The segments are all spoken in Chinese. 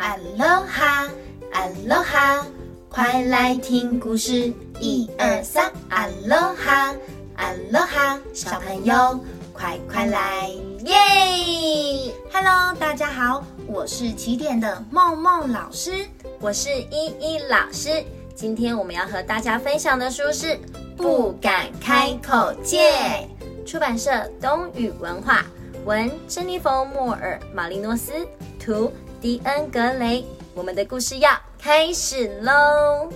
阿罗哈，阿罗哈，快来听故事，一二三，阿罗哈，阿罗哈，小朋友快快来耶！Hello，大家好，我是起点的梦梦老师，我是依依老师。今天我们要和大家分享的书是《不敢开口借》，出版社东宇文化，文珍妮佛·莫尔·马利诺斯，图。迪恩·格雷，我们的故事要开始喽。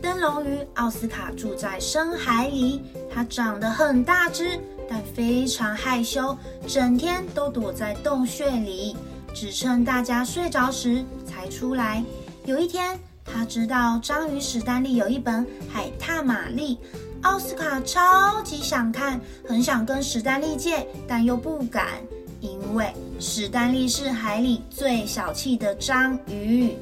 灯笼鱼奥斯卡住在深海里，它长得很大只，但非常害羞，整天都躲在洞穴里，只趁大家睡着时才出来。有一天，他知道章鱼史丹利有一本《海獭玛丽》，奥斯卡超级想看，很想跟史丹利借，但又不敢。因为史丹利是海里最小气的章鱼。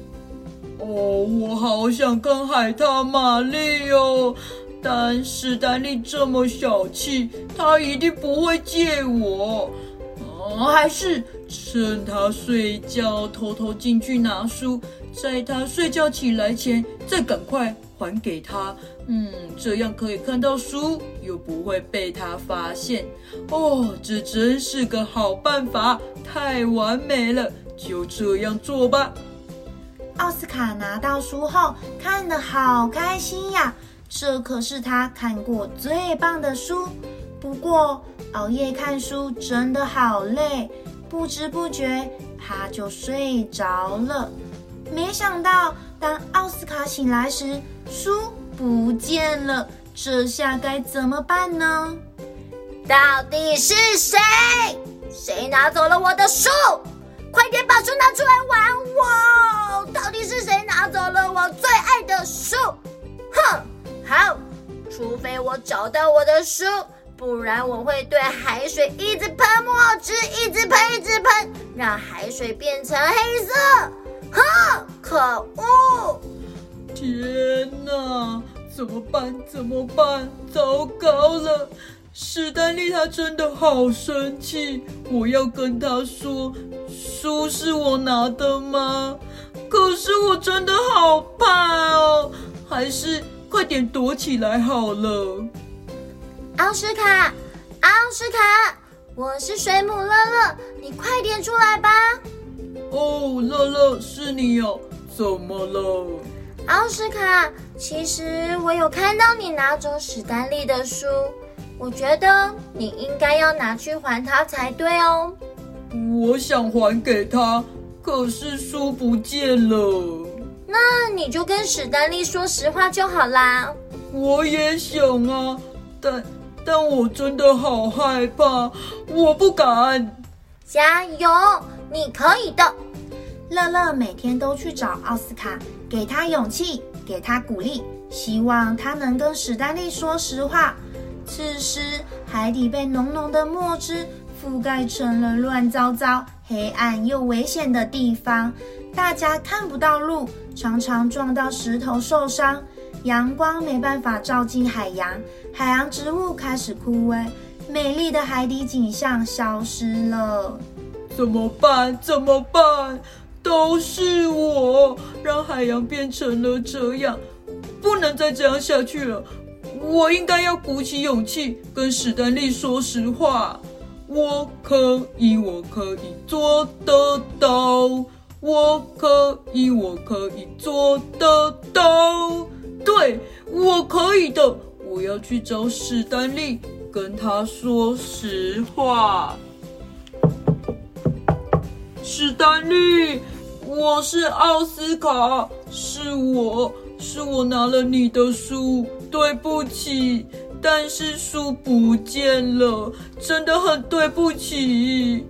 哦，我好想看海獭玛丽哦，但史丹利这么小气，他一定不会借我。哦，还是趁他睡觉偷偷进去拿书，在他睡觉起来前再赶快还给他。嗯，这样可以看到书，又不会被他发现。哦，这真是个好办法，太完美了！就这样做吧。奥斯卡拿到书后，看得好开心呀！这可是他看过最棒的书。不过，熬夜看书真的好累，不知不觉他就睡着了。没想到，当奥斯卡醒来时，书。不见了，这下该怎么办呢？到底是谁？谁拿走了我的书？快点把书拿出来还我！到底是谁拿走了我最爱的书？哼！好，除非我找到我的书，不然我会对海水一直喷墨汁，一直喷，一直喷，让海水变成黑色。哼！可恶！天哪！怎么办？怎么办？糟糕了！史丹利他真的好生气，我要跟他说，书是我拿的吗？可是我真的好怕哦，还是快点躲起来好了。奥斯卡，奥斯卡，我是水母乐乐，你快点出来吧。哦，乐乐是你哦，怎么了？奥斯卡，其实我有看到你拿走史丹利的书，我觉得你应该要拿去还他才对哦。我想还给他，可是书不见了。那你就跟史丹利说实话就好啦。我也想啊，但但我真的好害怕，我不敢。加油，你可以的。乐乐每天都去找奥斯卡，给他勇气，给他鼓励，希望他能跟史丹利说实话。此时，海底被浓浓的墨汁覆盖成了乱糟糟、黑暗又危险的地方，大家看不到路，常常撞到石头受伤。阳光没办法照进海洋，海洋植物开始枯萎，美丽的海底景象消失了。怎么办？怎么办？都是我让海洋变成了这样，不能再这样下去了。我应该要鼓起勇气跟史丹利说实话。我可以，我可以做得到。我可以，我可以做得到。对，我可以的。我要去找史丹利，跟他说实话。史丹利。我是奥斯卡，是我是我拿了你的书，对不起，但是书不见了，真的很对不起。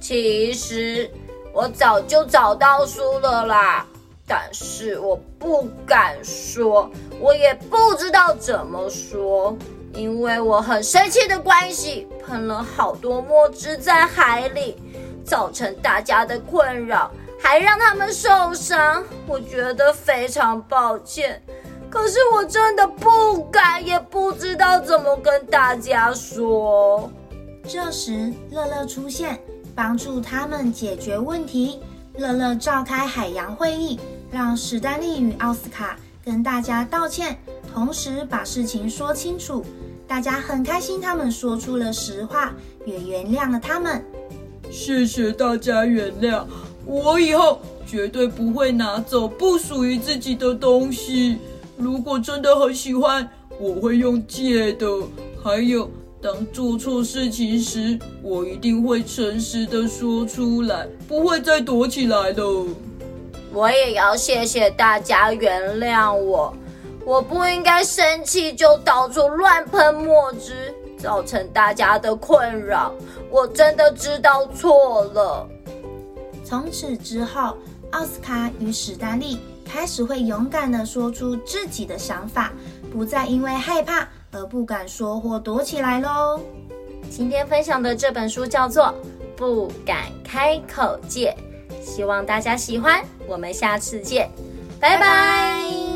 其实我早就找到书了啦，但是我不敢说，我也不知道怎么说，因为我很生气的关系，喷了好多墨汁在海里，造成大家的困扰。还让他们受伤，我觉得非常抱歉。可是我真的不敢，也不知道怎么跟大家说。这时，乐乐出现，帮助他们解决问题。乐乐召开海洋会议，让史丹利与奥斯卡跟大家道歉，同时把事情说清楚。大家很开心，他们说出了实话，也原谅了他们。谢谢大家原谅我，以后绝对不会拿走不属于自己的东西。如果真的很喜欢，我会用借的。还有。当做错事情时，我一定会诚实的说出来，不会再躲起来了。我也要谢谢大家原谅我，我不应该生气就到处乱喷墨汁，造成大家的困扰。我真的知道错了。从此之后，奥斯卡与史丹利开始会勇敢地说出自己的想法，不再因为害怕。而不敢说或躲起来喽。今天分享的这本书叫做《不敢开口借》，希望大家喜欢。我们下次见，拜拜。